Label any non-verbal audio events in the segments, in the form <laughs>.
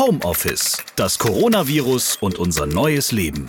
Homeoffice, das Coronavirus und unser neues Leben.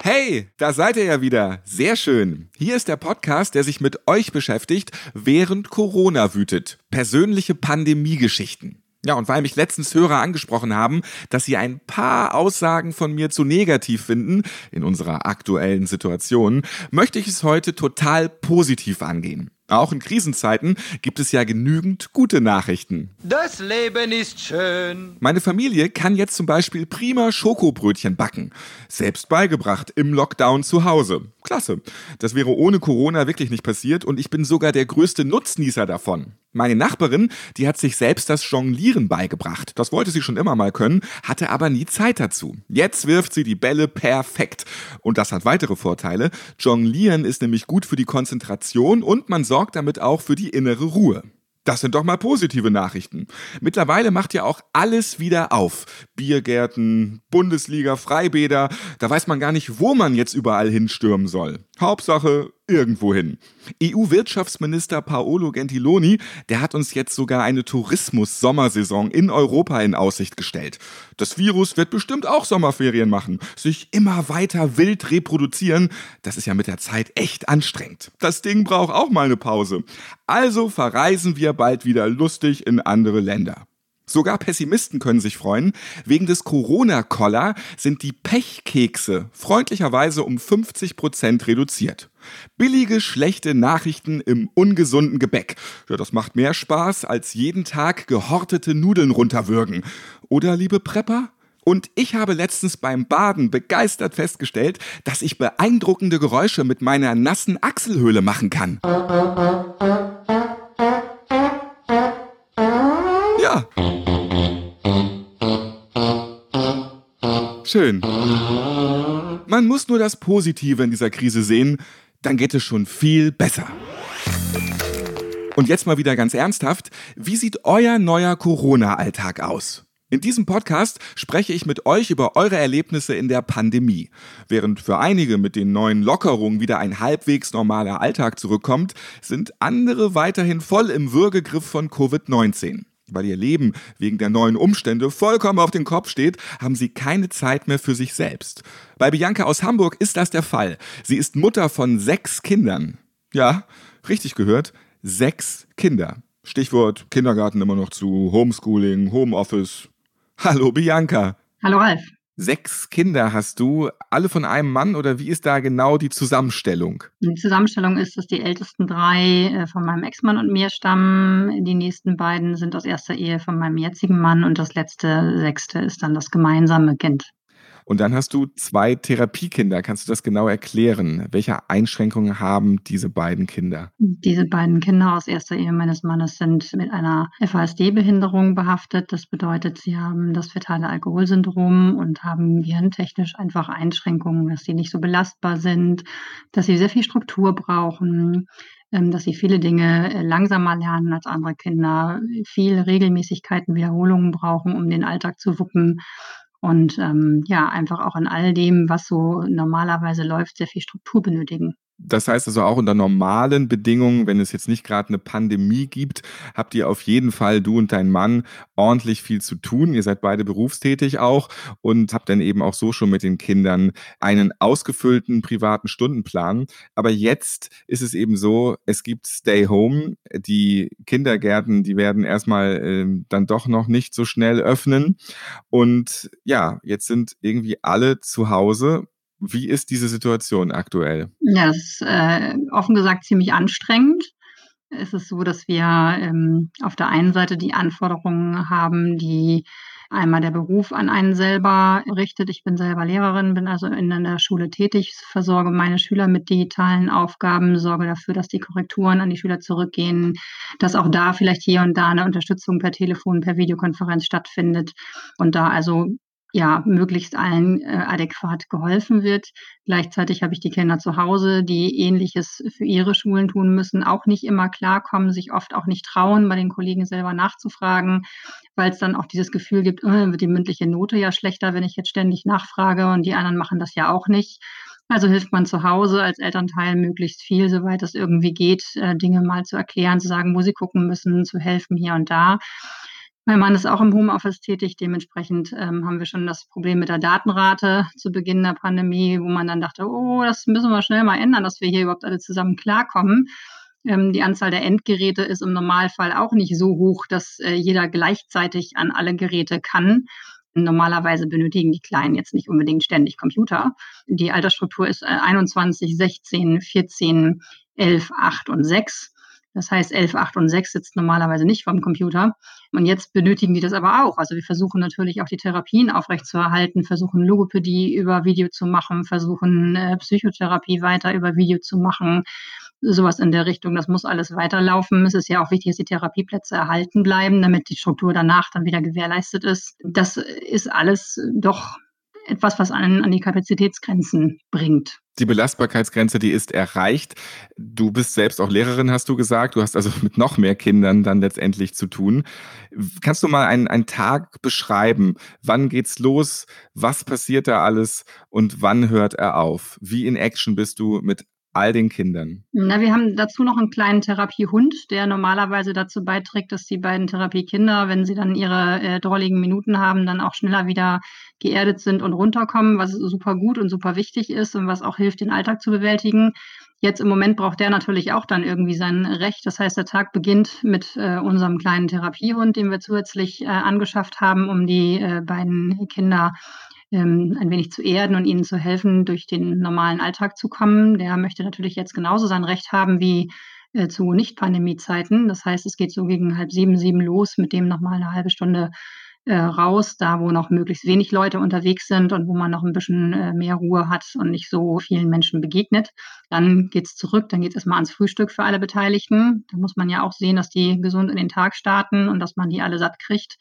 Hey, da seid ihr ja wieder. Sehr schön. Hier ist der Podcast, der sich mit euch beschäftigt, während Corona wütet. Persönliche Pandemiegeschichten. Ja, und weil mich letztens Hörer angesprochen haben, dass sie ein paar Aussagen von mir zu negativ finden in unserer aktuellen Situation, möchte ich es heute total positiv angehen. Auch in Krisenzeiten gibt es ja genügend gute Nachrichten. Das Leben ist schön. Meine Familie kann jetzt zum Beispiel prima Schokobrötchen backen. Selbst beigebracht im Lockdown zu Hause. Klasse. Das wäre ohne Corona wirklich nicht passiert und ich bin sogar der größte Nutznießer davon. Meine Nachbarin, die hat sich selbst das Jonglieren beigebracht. Das wollte sie schon immer mal können, hatte aber nie Zeit dazu. Jetzt wirft sie die Bälle perfekt. Und das hat weitere Vorteile. Jonglieren ist nämlich gut für die Konzentration und man sorgt damit auch für die innere Ruhe. Das sind doch mal positive Nachrichten. Mittlerweile macht ja auch alles wieder auf. Biergärten, Bundesliga, Freibäder, da weiß man gar nicht, wo man jetzt überall hinstürmen soll. Hauptsache irgendwo hin. EU-Wirtschaftsminister Paolo Gentiloni, der hat uns jetzt sogar eine Tourismus-Sommersaison in Europa in Aussicht gestellt. Das Virus wird bestimmt auch Sommerferien machen, sich immer weiter wild reproduzieren. Das ist ja mit der Zeit echt anstrengend. Das Ding braucht auch mal eine Pause. Also verreisen wir bald wieder lustig in andere Länder. Sogar Pessimisten können sich freuen. Wegen des Corona-Koller sind die Pechkekse freundlicherweise um 50 Prozent reduziert. Billige, schlechte Nachrichten im ungesunden Gebäck. Ja, das macht mehr Spaß, als jeden Tag gehortete Nudeln runterwürgen. Oder, liebe Prepper? Und ich habe letztens beim Baden begeistert festgestellt, dass ich beeindruckende Geräusche mit meiner nassen Achselhöhle machen kann. Schön. Man muss nur das Positive in dieser Krise sehen, dann geht es schon viel besser. Und jetzt mal wieder ganz ernsthaft, wie sieht euer neuer Corona-Alltag aus? In diesem Podcast spreche ich mit euch über eure Erlebnisse in der Pandemie. Während für einige mit den neuen Lockerungen wieder ein halbwegs normaler Alltag zurückkommt, sind andere weiterhin voll im Würgegriff von Covid-19. Weil ihr Leben wegen der neuen Umstände vollkommen auf den Kopf steht, haben sie keine Zeit mehr für sich selbst. Bei Bianca aus Hamburg ist das der Fall. Sie ist Mutter von sechs Kindern. Ja, richtig gehört, sechs Kinder. Stichwort Kindergarten immer noch zu, Homeschooling, Homeoffice. Hallo Bianca. Hallo Ralf. Sechs Kinder hast du, alle von einem Mann oder wie ist da genau die Zusammenstellung? Die Zusammenstellung ist, dass die ältesten drei äh, von meinem Ex-Mann und mir stammen. Die nächsten beiden sind aus erster Ehe von meinem jetzigen Mann und das letzte, sechste ist dann das gemeinsame Kind. Und dann hast du zwei Therapiekinder. Kannst du das genau erklären? Welche Einschränkungen haben diese beiden Kinder? Diese beiden Kinder aus erster Ehe meines Mannes sind mit einer FASD-Behinderung behaftet. Das bedeutet, sie haben das fetale Alkoholsyndrom und haben gehirntechnisch einfach Einschränkungen, dass sie nicht so belastbar sind, dass sie sehr viel Struktur brauchen, ähm, dass sie viele Dinge äh, langsamer lernen als andere Kinder, viel Regelmäßigkeiten, Wiederholungen brauchen, um den Alltag zu wuppen und ähm, ja, einfach auch in all dem, was so normalerweise läuft, sehr viel Struktur benötigen. Das heißt also auch unter normalen Bedingungen, wenn es jetzt nicht gerade eine Pandemie gibt, habt ihr auf jeden Fall, du und dein Mann, ordentlich viel zu tun. Ihr seid beide berufstätig auch und habt dann eben auch so schon mit den Kindern einen ausgefüllten privaten Stundenplan. Aber jetzt ist es eben so, es gibt Stay Home. Die Kindergärten, die werden erstmal äh, dann doch noch nicht so schnell öffnen. Und ja, jetzt sind irgendwie alle zu Hause wie ist diese Situation aktuell? Ja, das ist äh, offen gesagt ziemlich anstrengend. Es ist so, dass wir ähm, auf der einen Seite die Anforderungen haben, die einmal der Beruf an einen selber richtet. Ich bin selber Lehrerin, bin also in der Schule tätig, versorge meine Schüler mit digitalen Aufgaben, sorge dafür, dass die Korrekturen an die Schüler zurückgehen, dass auch da vielleicht hier und da eine Unterstützung per Telefon, per Videokonferenz stattfindet und da also ja, möglichst allen äh, adäquat geholfen wird. Gleichzeitig habe ich die Kinder zu Hause, die Ähnliches für ihre Schulen tun müssen, auch nicht immer klarkommen, sich oft auch nicht trauen, bei den Kollegen selber nachzufragen, weil es dann auch dieses Gefühl gibt, oh, wird die mündliche Note ja schlechter, wenn ich jetzt ständig nachfrage und die anderen machen das ja auch nicht. Also hilft man zu Hause als Elternteil möglichst viel, soweit es irgendwie geht, äh, Dinge mal zu erklären, zu sagen, wo sie gucken müssen, zu helfen hier und da. Mein Mann ist auch im Homeoffice tätig. Dementsprechend ähm, haben wir schon das Problem mit der Datenrate zu Beginn der Pandemie, wo man dann dachte, oh, das müssen wir schnell mal ändern, dass wir hier überhaupt alle zusammen klarkommen. Ähm, die Anzahl der Endgeräte ist im Normalfall auch nicht so hoch, dass äh, jeder gleichzeitig an alle Geräte kann. Normalerweise benötigen die Kleinen jetzt nicht unbedingt ständig Computer. Die Altersstruktur ist 21, 16, 14, 11, 8 und 6. Das heißt, 11, 8 und 6 sitzt normalerweise nicht vorm Computer. Und jetzt benötigen die das aber auch. Also wir versuchen natürlich auch die Therapien aufrechtzuerhalten, versuchen Logopädie über Video zu machen, versuchen äh, Psychotherapie weiter über Video zu machen sowas in der Richtung. Das muss alles weiterlaufen. Es ist ja auch wichtig, dass die Therapieplätze erhalten bleiben, damit die Struktur danach dann wieder gewährleistet ist. Das ist alles doch etwas, was einen an die Kapazitätsgrenzen bringt. Die Belastbarkeitsgrenze, die ist erreicht. Du bist selbst auch Lehrerin, hast du gesagt. Du hast also <laughs> mit noch mehr Kindern dann letztendlich zu tun. Kannst du mal einen, einen Tag beschreiben? Wann geht's los? Was passiert da alles? Und wann hört er auf? Wie in Action bist du mit all den Kindern? Na, wir haben dazu noch einen kleinen Therapiehund, der normalerweise dazu beiträgt, dass die beiden Therapiekinder, wenn sie dann ihre äh, drolligen Minuten haben, dann auch schneller wieder geerdet sind und runterkommen, was super gut und super wichtig ist und was auch hilft, den Alltag zu bewältigen. Jetzt im Moment braucht der natürlich auch dann irgendwie sein Recht. Das heißt, der Tag beginnt mit äh, unserem kleinen Therapiehund, den wir zusätzlich äh, angeschafft haben, um die äh, beiden Kinder ähm, ein wenig zu erden und ihnen zu helfen, durch den normalen Alltag zu kommen. Der möchte natürlich jetzt genauso sein Recht haben wie äh, zu Nicht-Pandemie-Zeiten. Das heißt, es geht so gegen halb sieben, sieben los, mit dem nochmal eine halbe Stunde äh, raus, da wo noch möglichst wenig Leute unterwegs sind und wo man noch ein bisschen äh, mehr Ruhe hat und nicht so vielen Menschen begegnet. Dann geht's zurück, dann geht's erstmal ans Frühstück für alle Beteiligten. Da muss man ja auch sehen, dass die gesund in den Tag starten und dass man die alle satt kriegt.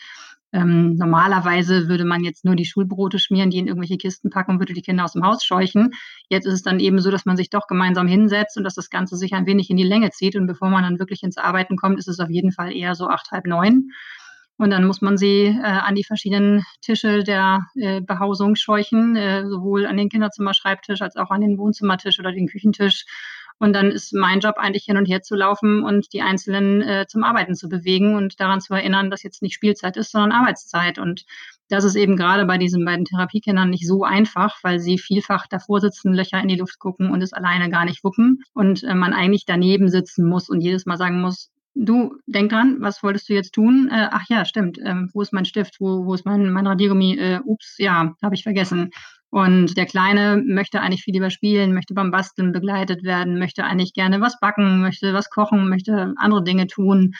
Ähm, normalerweise würde man jetzt nur die Schulbrote schmieren, die in irgendwelche Kisten packen und würde die Kinder aus dem Haus scheuchen. Jetzt ist es dann eben so, dass man sich doch gemeinsam hinsetzt und dass das Ganze sich ein wenig in die Länge zieht. Und bevor man dann wirklich ins Arbeiten kommt, ist es auf jeden Fall eher so acht, halb neun. Und dann muss man sie äh, an die verschiedenen Tische der äh, Behausung scheuchen, äh, sowohl an den Kinderzimmerschreibtisch als auch an den Wohnzimmertisch oder den Küchentisch und dann ist mein Job eigentlich hin und her zu laufen und die Einzelnen äh, zum Arbeiten zu bewegen und daran zu erinnern, dass jetzt nicht Spielzeit ist, sondern Arbeitszeit. Und das ist eben gerade bei diesen beiden Therapiekindern nicht so einfach, weil sie vielfach davor sitzen, Löcher in die Luft gucken und es alleine gar nicht wuppen und äh, man eigentlich daneben sitzen muss und jedes Mal sagen muss, du, denk dran, was wolltest du jetzt tun? Äh, ach ja, stimmt. Ähm, wo ist mein Stift? Wo, wo ist mein, mein Radiergummi? Äh, ups, ja, habe ich vergessen. Und der Kleine möchte eigentlich viel lieber spielen, möchte beim Basteln begleitet werden, möchte eigentlich gerne was backen, möchte was kochen, möchte andere Dinge tun.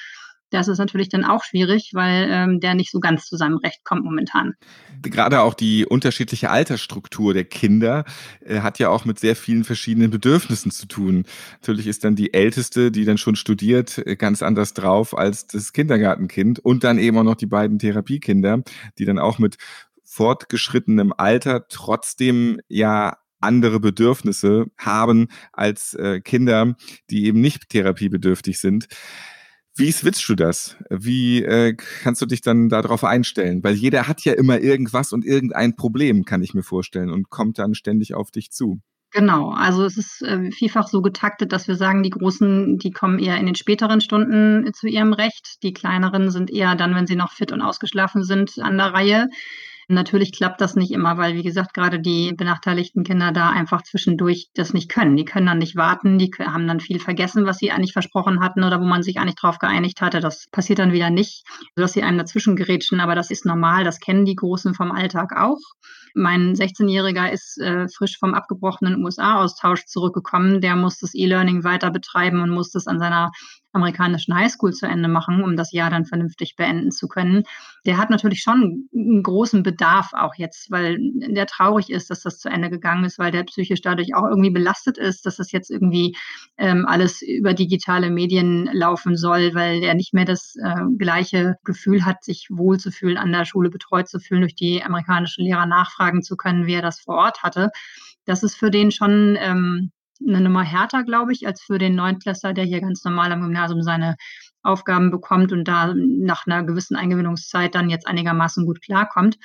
Das ist natürlich dann auch schwierig, weil ähm, der nicht so ganz zu seinem Recht kommt momentan. Gerade auch die unterschiedliche Altersstruktur der Kinder äh, hat ja auch mit sehr vielen verschiedenen Bedürfnissen zu tun. Natürlich ist dann die Älteste, die dann schon studiert, äh, ganz anders drauf als das Kindergartenkind und dann eben auch noch die beiden Therapiekinder, die dann auch mit fortgeschrittenem Alter trotzdem ja andere Bedürfnisse haben als äh, Kinder, die eben nicht therapiebedürftig sind. Wie switchst du das? Wie äh, kannst du dich dann darauf einstellen? Weil jeder hat ja immer irgendwas und irgendein Problem, kann ich mir vorstellen, und kommt dann ständig auf dich zu. Genau, also es ist äh, vielfach so getaktet, dass wir sagen, die Großen, die kommen eher in den späteren Stunden zu ihrem Recht. Die kleineren sind eher dann, wenn sie noch fit und ausgeschlafen sind, an der Reihe. Natürlich klappt das nicht immer, weil, wie gesagt, gerade die benachteiligten Kinder da einfach zwischendurch das nicht können. Die können dann nicht warten, die haben dann viel vergessen, was sie eigentlich versprochen hatten oder wo man sich eigentlich drauf geeinigt hatte. Das passiert dann wieder nicht, sodass sie einem dazwischen gerätschen. Aber das ist normal, das kennen die Großen vom Alltag auch. Mein 16-Jähriger ist äh, frisch vom abgebrochenen USA-Austausch zurückgekommen. Der muss das E-Learning weiter betreiben und muss das an seiner amerikanischen Highschool zu Ende machen, um das Jahr dann vernünftig beenden zu können. Der hat natürlich schon einen großen Bedarf auch jetzt, weil der traurig ist, dass das zu Ende gegangen ist, weil der psychisch dadurch auch irgendwie belastet ist, dass das jetzt irgendwie ähm, alles über digitale Medien laufen soll, weil er nicht mehr das äh, gleiche Gefühl hat, sich wohlzufühlen, an der Schule betreut zu fühlen, durch die amerikanischen Lehrer nachfragen zu können, wie er das vor Ort hatte. Das ist für den schon ähm, eine Nummer härter, glaube ich, als für den Neunklässler, der hier ganz normal am Gymnasium seine Aufgaben bekommt und da nach einer gewissen Eingewöhnungszeit dann jetzt einigermaßen gut klarkommt.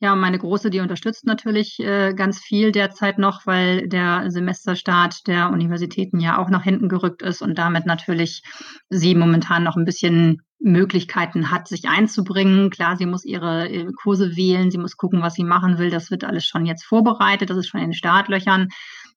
Ja, meine Große, die unterstützt natürlich äh, ganz viel derzeit noch, weil der Semesterstart der Universitäten ja auch nach hinten gerückt ist und damit natürlich sie momentan noch ein bisschen Möglichkeiten hat, sich einzubringen. Klar, sie muss ihre Kurse wählen, sie muss gucken, was sie machen will. Das wird alles schon jetzt vorbereitet, das ist schon in den Startlöchern.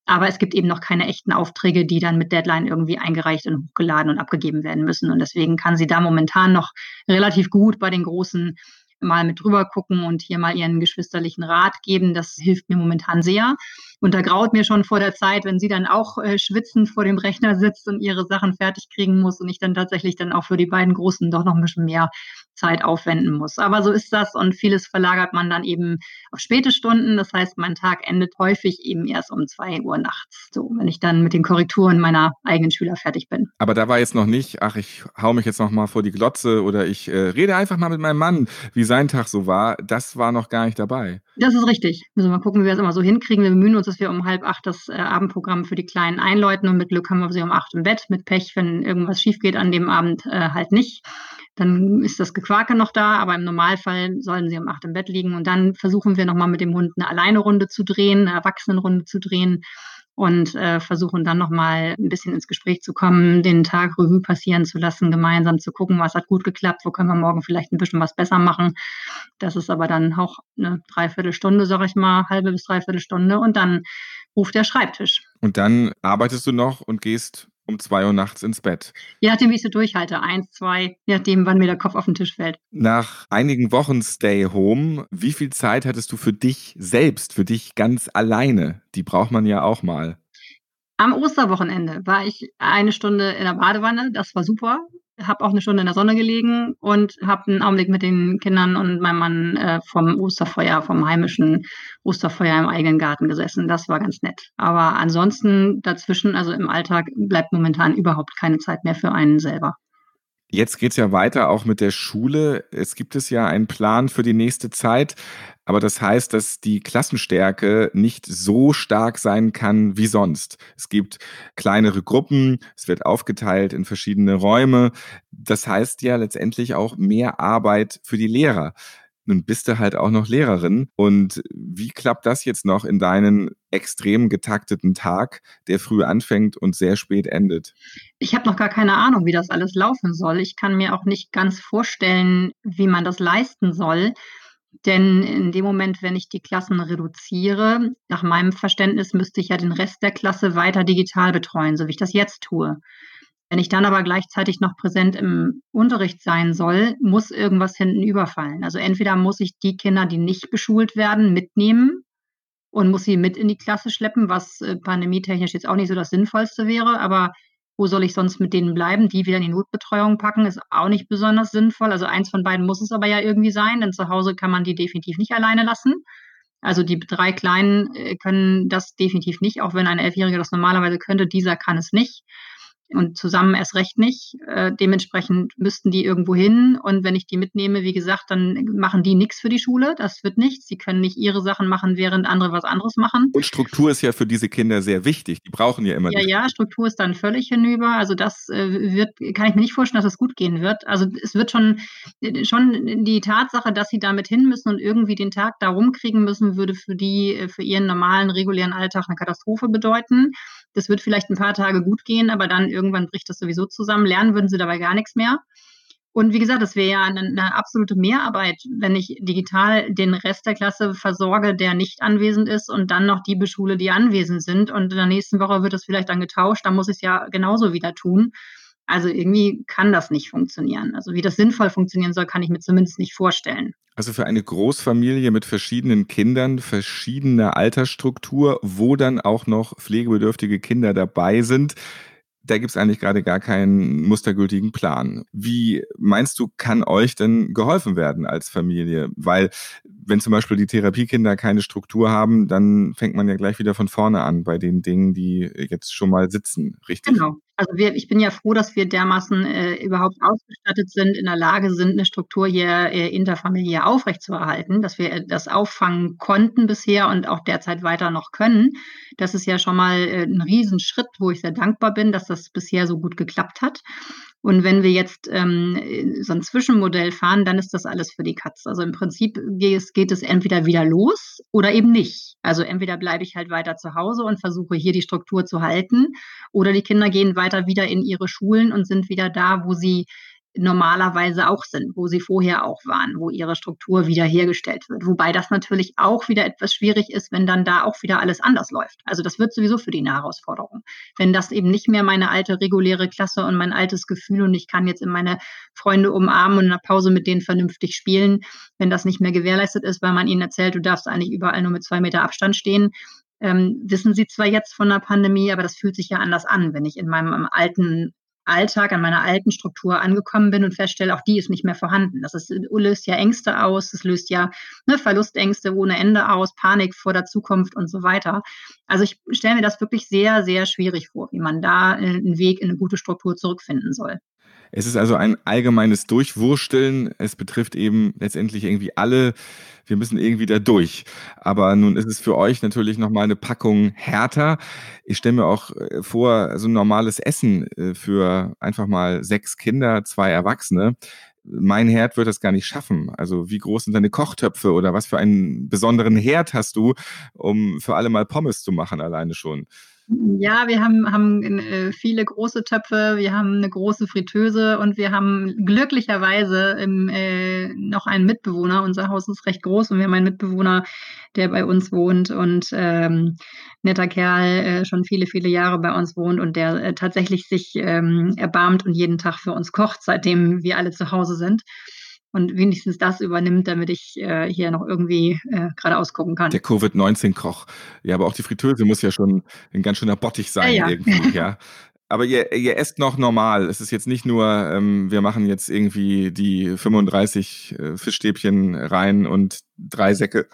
Aber es gibt eben noch keine echten Aufträge, die dann mit Deadline irgendwie eingereicht und hochgeladen und abgegeben werden müssen. Und deswegen kann sie da momentan noch relativ gut bei den großen mal mit drüber gucken und hier mal ihren geschwisterlichen Rat geben. Das hilft mir momentan sehr. Und da graut mir schon vor der Zeit, wenn sie dann auch äh, schwitzend vor dem Rechner sitzt und ihre Sachen fertig kriegen muss und ich dann tatsächlich dann auch für die beiden Großen doch noch ein bisschen mehr Zeit aufwenden muss. Aber so ist das und vieles verlagert man dann eben auf späte Stunden. Das heißt, mein Tag endet häufig eben erst um zwei Uhr nachts, so wenn ich dann mit den Korrekturen meiner eigenen Schüler fertig bin. Aber da war jetzt noch nicht, ach, ich hau mich jetzt noch mal vor die Glotze oder ich äh, rede einfach mal mit meinem Mann, wie sein Tag so war. Das war noch gar nicht dabei. Das ist richtig. Müssen wir mal gucken, wie wir das immer so hinkriegen. Wir bemühen uns, dass wir um halb acht das äh, Abendprogramm für die Kleinen einläuten und mit Glück haben wir sie um acht im Bett. Mit Pech, wenn irgendwas schief geht an dem Abend, äh, halt nicht dann ist das Gequake noch da, aber im Normalfall sollen sie um acht im Bett liegen. Und dann versuchen wir nochmal mit dem Hund eine Alleinrunde zu drehen, eine Erwachsenenrunde zu drehen und äh, versuchen dann nochmal ein bisschen ins Gespräch zu kommen, den Tag Revue passieren zu lassen, gemeinsam zu gucken, was hat gut geklappt, wo können wir morgen vielleicht ein bisschen was besser machen. Das ist aber dann auch eine Dreiviertelstunde, sag ich mal, halbe bis dreiviertel Stunde und dann ruft der Schreibtisch. Und dann arbeitest du noch und gehst um zwei Uhr nachts ins Bett. Je nachdem, wie ich so durchhalte. Eins, zwei, je nachdem, wann mir der Kopf auf den Tisch fällt. Nach einigen Wochen Stay Home, wie viel Zeit hattest du für dich selbst, für dich ganz alleine? Die braucht man ja auch mal. Am Osterwochenende war ich eine Stunde in der Badewanne. Das war super habe auch eine Stunde in der Sonne gelegen und habe einen Augenblick mit den Kindern und meinem Mann äh, vom Osterfeuer, vom heimischen Osterfeuer im eigenen Garten gesessen. Das war ganz nett. Aber ansonsten dazwischen, also im Alltag, bleibt momentan überhaupt keine Zeit mehr für einen selber. Jetzt geht es ja weiter auch mit der Schule. Es gibt es ja einen Plan für die nächste Zeit, aber das heißt, dass die Klassenstärke nicht so stark sein kann wie sonst. Es gibt kleinere Gruppen, es wird aufgeteilt in verschiedene Räume. Das heißt ja letztendlich auch mehr Arbeit für die Lehrer. Nun bist du halt auch noch Lehrerin. Und wie klappt das jetzt noch in deinen extrem getakteten Tag, der früh anfängt und sehr spät endet? Ich habe noch gar keine Ahnung, wie das alles laufen soll. Ich kann mir auch nicht ganz vorstellen, wie man das leisten soll. Denn in dem Moment, wenn ich die Klassen reduziere, nach meinem Verständnis müsste ich ja den Rest der Klasse weiter digital betreuen, so wie ich das jetzt tue. Wenn ich dann aber gleichzeitig noch präsent im Unterricht sein soll, muss irgendwas hinten überfallen. Also entweder muss ich die Kinder, die nicht beschult werden, mitnehmen und muss sie mit in die Klasse schleppen, was äh, pandemietechnisch jetzt auch nicht so das Sinnvollste wäre. Aber wo soll ich sonst mit denen bleiben? Die wieder in die Notbetreuung packen, ist auch nicht besonders sinnvoll. Also eins von beiden muss es aber ja irgendwie sein, denn zu Hause kann man die definitiv nicht alleine lassen. Also die drei Kleinen äh, können das definitiv nicht, auch wenn ein Elfjähriger das normalerweise könnte, dieser kann es nicht und zusammen erst recht nicht. Äh, dementsprechend müssten die irgendwo hin. Und wenn ich die mitnehme, wie gesagt, dann machen die nichts für die Schule. Das wird nichts. Sie können nicht ihre Sachen machen, während andere was anderes machen. Und Struktur ist ja für diese Kinder sehr wichtig. Die brauchen ja immer. Ja, ja, Struktur ist dann völlig hinüber. Also das äh, wird, kann ich mir nicht vorstellen, dass es gut gehen wird. Also es wird schon, schon die Tatsache, dass sie damit hin müssen und irgendwie den Tag da rumkriegen müssen, würde für die, äh, für ihren normalen, regulären Alltag eine Katastrophe bedeuten. Das wird vielleicht ein paar Tage gut gehen, aber dann irgendwann bricht das sowieso zusammen. Lernen würden sie dabei gar nichts mehr. Und wie gesagt, das wäre ja eine, eine, absolute Mehrarbeit, wenn ich digital den Rest der Klasse versorge, der nicht anwesend ist und dann noch die beschule, die anwesend sind. Und in der nächsten Woche wird das vielleicht dann getauscht, dann muss ich es ja genauso wieder tun. Also irgendwie kann das nicht funktionieren. Also wie das sinnvoll funktionieren soll, kann ich mir zumindest nicht vorstellen. Also für eine Großfamilie mit verschiedenen Kindern, verschiedener Altersstruktur, wo dann auch noch pflegebedürftige Kinder dabei sind, da gibt es eigentlich gerade gar keinen mustergültigen Plan. Wie meinst du, kann euch denn geholfen werden als Familie? Weil wenn zum Beispiel die Therapiekinder keine Struktur haben, dann fängt man ja gleich wieder von vorne an bei den Dingen, die jetzt schon mal sitzen, richtig? Genau. Also wir, ich bin ja froh, dass wir dermaßen äh, überhaupt ausgestattet sind, in der Lage sind, eine Struktur hier äh, interfamiliär aufrechtzuerhalten, dass wir das auffangen konnten bisher und auch derzeit weiter noch können. Das ist ja schon mal äh, ein Riesenschritt, wo ich sehr dankbar bin, dass das bisher so gut geklappt hat. Und wenn wir jetzt ähm, so ein Zwischenmodell fahren, dann ist das alles für die Katz. Also im Prinzip geht geht es entweder wieder los oder eben nicht. Also entweder bleibe ich halt weiter zu Hause und versuche hier die Struktur zu halten oder die Kinder gehen weiter wieder in ihre Schulen und sind wieder da, wo sie normalerweise auch sind, wo sie vorher auch waren, wo ihre Struktur wiederhergestellt wird. Wobei das natürlich auch wieder etwas schwierig ist, wenn dann da auch wieder alles anders läuft. Also das wird sowieso für die eine Herausforderung. Wenn das eben nicht mehr meine alte reguläre Klasse und mein altes Gefühl und ich kann jetzt in meine Freunde umarmen und in der Pause mit denen vernünftig spielen, wenn das nicht mehr gewährleistet ist, weil man ihnen erzählt, du darfst eigentlich überall nur mit zwei Meter Abstand stehen, ähm, wissen sie zwar jetzt von der Pandemie, aber das fühlt sich ja anders an, wenn ich in meinem alten Alltag, an meiner alten Struktur angekommen bin und feststelle, auch die ist nicht mehr vorhanden. Das ist, löst ja Ängste aus, es löst ja ne, Verlustängste ohne Ende aus, Panik vor der Zukunft und so weiter. Also ich stelle mir das wirklich sehr, sehr schwierig vor, wie man da äh, einen Weg in eine gute Struktur zurückfinden soll. Es ist also ein allgemeines Durchwursteln. Es betrifft eben letztendlich irgendwie alle. Wir müssen irgendwie da durch. Aber nun ist es für euch natürlich nochmal eine Packung härter. Ich stelle mir auch äh, vor, so ein normales Essen äh, für einfach mal sechs Kinder, zwei Erwachsene. Mein Herd wird das gar nicht schaffen. Also wie groß sind deine Kochtöpfe oder was für einen besonderen Herd hast du, um für alle mal Pommes zu machen alleine schon? Ja, wir haben, haben äh, viele große Töpfe, wir haben eine große Fritteuse und wir haben glücklicherweise im, äh, noch einen Mitbewohner. Unser Haus ist recht groß und wir haben einen Mitbewohner, der bei uns wohnt und ähm, netter Kerl, äh, schon viele, viele Jahre bei uns wohnt und der äh, tatsächlich sich ähm, erbarmt und jeden Tag für uns kocht, seitdem wir alle zu Hause sind und wenigstens das übernimmt, damit ich äh, hier noch irgendwie äh, geradeaus gucken kann. Der Covid-19-Koch. Ja, aber auch die Fritteuse muss ja schon ein ganz schöner Bottich sein ja, ja. irgendwie, <laughs> ja. Aber ihr, ihr esst noch normal. Es ist jetzt nicht nur, ähm, wir machen jetzt irgendwie die 35 äh, Fischstäbchen rein und drei Säcke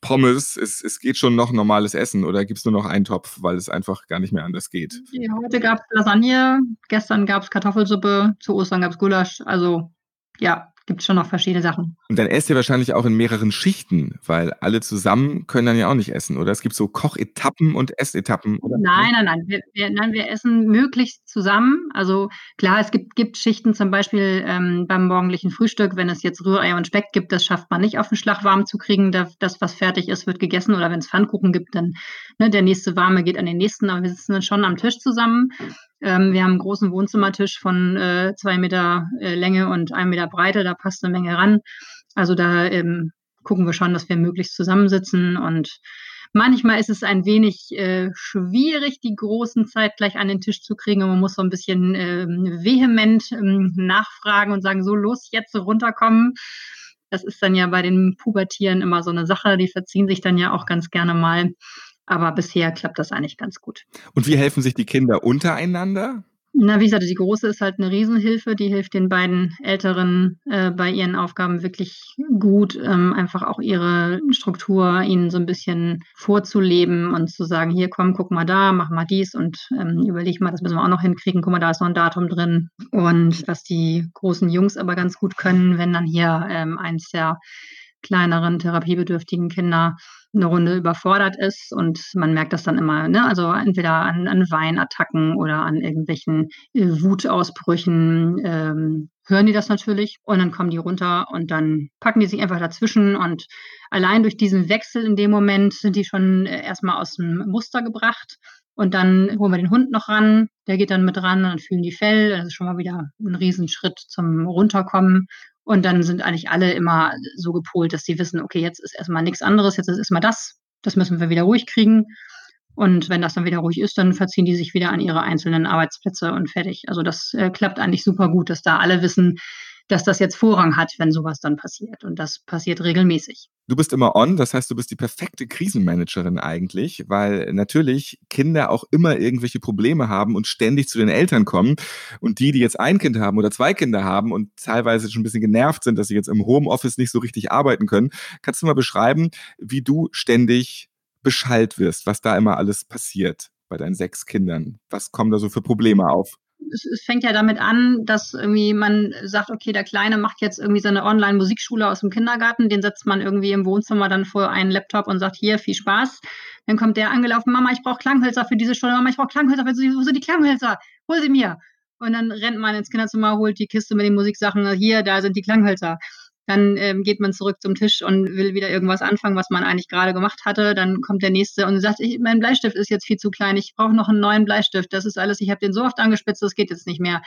Pommes. Es, es geht schon noch normales Essen oder gibt es nur noch einen Topf, weil es einfach gar nicht mehr anders geht? Ja, heute gab es Lasagne, gestern gab es Kartoffelsuppe, zu Ostern gab es Gulasch. Also ja, gibt schon noch verschiedene Sachen. Und dann esst ihr wahrscheinlich auch in mehreren Schichten, weil alle zusammen können dann ja auch nicht essen, oder? Es gibt so Kochetappen und Essetappen, oder? Nein, nein, nein. Wir, wir, nein, wir essen möglichst zusammen. Also klar, es gibt, gibt Schichten zum Beispiel ähm, beim morgendlichen Frühstück, wenn es jetzt Rührei und Speck gibt, das schafft man nicht auf den Schlag warm zu kriegen. Das, was fertig ist, wird gegessen. Oder wenn es Pfannkuchen gibt, dann ne, der nächste warme geht an den nächsten. Aber wir sitzen dann schon am Tisch zusammen. Ähm, wir haben einen großen Wohnzimmertisch von äh, zwei Meter äh, Länge und ein Meter Breite, da passt eine Menge ran. Also da ähm, gucken wir schon, dass wir möglichst zusammensitzen und Manchmal ist es ein wenig äh, schwierig, die großen Zeit gleich an den Tisch zu kriegen. Und man muss so ein bisschen äh, vehement ähm, nachfragen und sagen, so los, jetzt runterkommen. Das ist dann ja bei den Pubertieren immer so eine Sache. Die verziehen sich dann ja auch ganz gerne mal. Aber bisher klappt das eigentlich ganz gut. Und wie helfen sich die Kinder untereinander? Na, wie gesagt, die große ist halt eine Riesenhilfe. Die hilft den beiden Älteren äh, bei ihren Aufgaben wirklich gut, ähm, einfach auch ihre Struktur ihnen so ein bisschen vorzuleben und zu sagen, hier komm, guck mal da, mach mal dies und ähm, überleg mal, das müssen wir auch noch hinkriegen. Guck mal, da ist noch ein Datum drin. Und was die großen Jungs aber ganz gut können, wenn dann hier ähm, eins der kleineren therapiebedürftigen Kinder eine Runde überfordert ist und man merkt das dann immer, ne? also entweder an, an Weinattacken oder an irgendwelchen äh, Wutausbrüchen ähm, hören die das natürlich und dann kommen die runter und dann packen die sich einfach dazwischen und allein durch diesen Wechsel in dem Moment sind die schon äh, erstmal aus dem Muster gebracht und dann holen wir den Hund noch ran, der geht dann mit ran und dann fühlen die Fell, das ist schon mal wieder ein Riesenschritt zum Runterkommen und dann sind eigentlich alle immer so gepolt, dass sie wissen, okay, jetzt ist erstmal nichts anderes, jetzt ist erstmal das, das müssen wir wieder ruhig kriegen. Und wenn das dann wieder ruhig ist, dann verziehen die sich wieder an ihre einzelnen Arbeitsplätze und fertig. Also das äh, klappt eigentlich super gut, dass da alle wissen, dass das jetzt Vorrang hat, wenn sowas dann passiert. Und das passiert regelmäßig. Du bist immer on, das heißt, du bist die perfekte Krisenmanagerin eigentlich, weil natürlich Kinder auch immer irgendwelche Probleme haben und ständig zu den Eltern kommen. Und die, die jetzt ein Kind haben oder zwei Kinder haben und teilweise schon ein bisschen genervt sind, dass sie jetzt im Homeoffice nicht so richtig arbeiten können, kannst du mal beschreiben, wie du ständig Bescheid wirst, was da immer alles passiert bei deinen sechs Kindern? Was kommen da so für Probleme auf? Es, es, fängt ja damit an, dass irgendwie man sagt, okay, der Kleine macht jetzt irgendwie seine Online-Musikschule aus dem Kindergarten, den setzt man irgendwie im Wohnzimmer dann vor einen Laptop und sagt, hier, viel Spaß. Dann kommt der angelaufen, Mama, ich brauche Klanghölzer für diese Stunde, Mama, ich brauche Klanghölzer, für diese, wo sind die Klanghölzer? Hol sie mir. Und dann rennt man ins Kinderzimmer, holt die Kiste mit den Musiksachen. Hier, da sind die Klanghölzer. Dann ähm, geht man zurück zum Tisch und will wieder irgendwas anfangen, was man eigentlich gerade gemacht hatte. Dann kommt der nächste und sagt, ich, mein Bleistift ist jetzt viel zu klein. Ich brauche noch einen neuen Bleistift. Das ist alles. Ich habe den so oft angespitzt, das geht jetzt nicht mehr.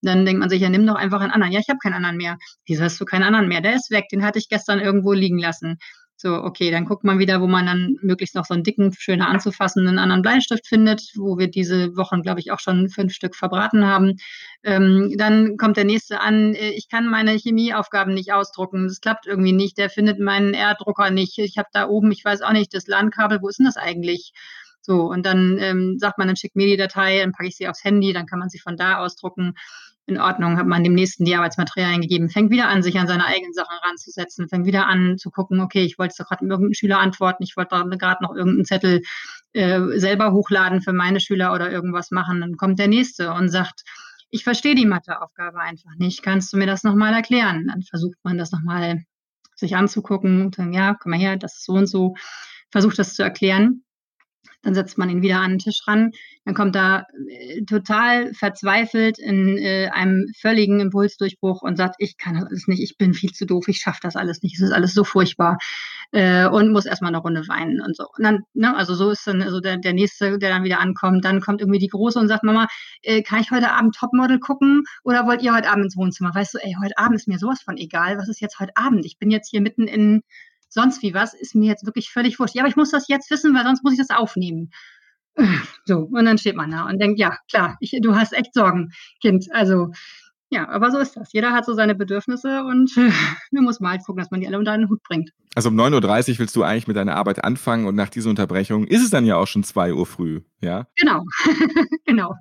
Dann denkt man sich, ja, nimm doch einfach einen anderen. Ja, ich habe keinen anderen mehr. Wieso hast du keinen anderen mehr? Der ist weg. Den hatte ich gestern irgendwo liegen lassen. So, okay, dann guckt man wieder, wo man dann möglichst noch so einen dicken, schöner anzufassenden anderen Bleistift findet, wo wir diese Wochen, glaube ich, auch schon fünf Stück verbraten haben. Ähm, dann kommt der nächste an, äh, ich kann meine Chemieaufgaben nicht ausdrucken, das klappt irgendwie nicht, der findet meinen R-Drucker nicht. Ich habe da oben, ich weiß auch nicht, das LAN-Kabel, wo ist denn das eigentlich? So, und dann ähm, sagt man, dann schickt mir die Datei, dann packe ich sie aufs Handy, dann kann man sie von da ausdrucken in Ordnung, hat man dem nächsten die Arbeitsmaterialien gegeben, fängt wieder an, sich an seine eigenen Sachen ranzusetzen, fängt wieder an zu gucken, okay, ich wollte gerade irgendeinen Schüler antworten, ich wollte gerade noch irgendeinen Zettel äh, selber hochladen für meine Schüler oder irgendwas machen. Dann kommt der nächste und sagt, ich verstehe die Matheaufgabe einfach nicht, kannst du mir das nochmal erklären? Dann versucht man das nochmal sich anzugucken und dann, ja, komm mal her, das ist so und so, versucht das zu erklären. Dann setzt man ihn wieder an den Tisch ran. Dann kommt er äh, total verzweifelt in äh, einem völligen Impulsdurchbruch und sagt, ich kann das nicht, ich bin viel zu doof, ich schaffe das alles nicht, es ist alles so furchtbar äh, und muss erstmal eine Runde weinen und so. Und dann, ne, also so ist dann also der, der nächste, der dann wieder ankommt. Dann kommt irgendwie die Große und sagt, Mama, kann ich heute Abend Topmodel gucken oder wollt ihr heute Abend ins Wohnzimmer? Weißt du, ey, heute Abend ist mir sowas von egal. Was ist jetzt heute Abend? Ich bin jetzt hier mitten in sonst wie was, ist mir jetzt wirklich völlig wurscht. Ja, aber ich muss das jetzt wissen, weil sonst muss ich das aufnehmen. <clears throat> So, und dann steht man da und denkt, ja, klar, ich, du hast echt Sorgen, Kind. Also, ja, aber so ist das. Jeder hat so seine Bedürfnisse und <laughs> äh, man muss mal halt gucken, dass man die alle unter einen Hut bringt. Also um 9.30 Uhr willst du eigentlich mit deiner Arbeit anfangen und nach dieser Unterbrechung ist es dann ja auch schon 2 Uhr früh, ja? Genau, <laughs> genau.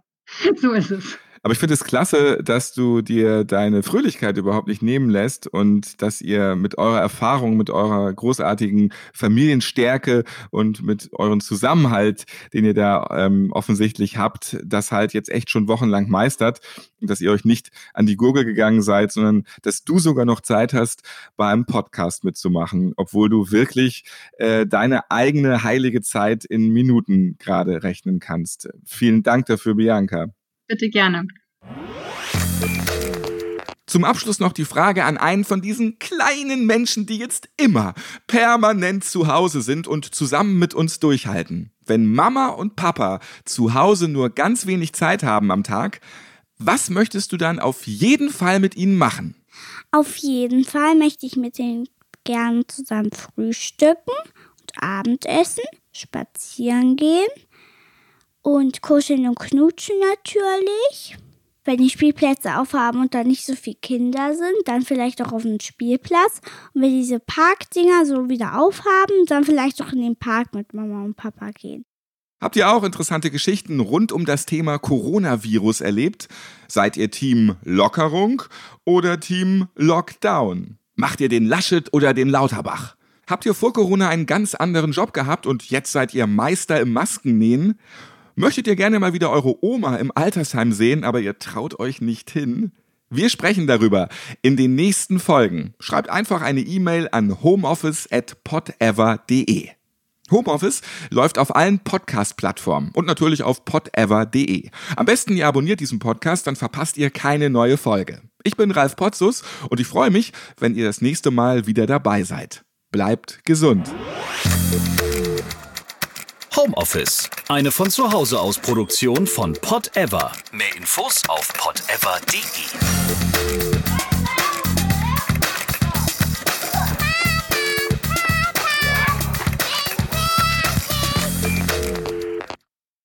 So ist es. Aber ich finde es klasse, dass du dir deine Fröhlichkeit überhaupt nicht nehmen lässt und dass ihr mit eurer Erfahrung, mit eurer großartigen Familienstärke und mit eurem Zusammenhalt, den ihr da ähm, offensichtlich habt, das halt jetzt echt schon wochenlang meistert und dass ihr euch nicht an die Gurgel gegangen seid, sondern dass du sogar noch Zeit hast, bei einem Podcast mitzumachen, obwohl du wirklich äh, deine eigene heilige Zeit in Minuten gerade rechnen kannst. Vielen Dank dafür, Bianca. Bitte gerne. Zum Abschluss noch die Frage an einen von diesen kleinen Menschen, die jetzt immer permanent zu Hause sind und zusammen mit uns durchhalten. Wenn Mama und Papa zu Hause nur ganz wenig Zeit haben am Tag, was möchtest du dann auf jeden Fall mit ihnen machen? Auf jeden Fall möchte ich mit ihnen gerne zusammen frühstücken und Abendessen, spazieren gehen und kuscheln und knutschen natürlich. Wenn die Spielplätze aufhaben und da nicht so viele Kinder sind, dann vielleicht auch auf den Spielplatz. Und wenn diese Parkdinger so wieder aufhaben, dann vielleicht auch in den Park mit Mama und Papa gehen. Habt ihr auch interessante Geschichten rund um das Thema Coronavirus erlebt? Seid ihr Team Lockerung oder Team Lockdown? Macht ihr den Laschet oder den Lauterbach? Habt ihr vor Corona einen ganz anderen Job gehabt und jetzt seid ihr Meister im Maskennähen? Möchtet ihr gerne mal wieder eure Oma im Altersheim sehen, aber ihr traut euch nicht hin? Wir sprechen darüber in den nächsten Folgen. Schreibt einfach eine E-Mail an homeoffice@podever.de. Homeoffice läuft auf allen Podcast-Plattformen und natürlich auf podever.de. Am besten ihr abonniert diesen Podcast, dann verpasst ihr keine neue Folge. Ich bin Ralf Potzus und ich freue mich, wenn ihr das nächste Mal wieder dabei seid. Bleibt gesund. Homeoffice. Eine von zu Hause aus Produktion von Pot Ever. Mehr Infos auf podever.de.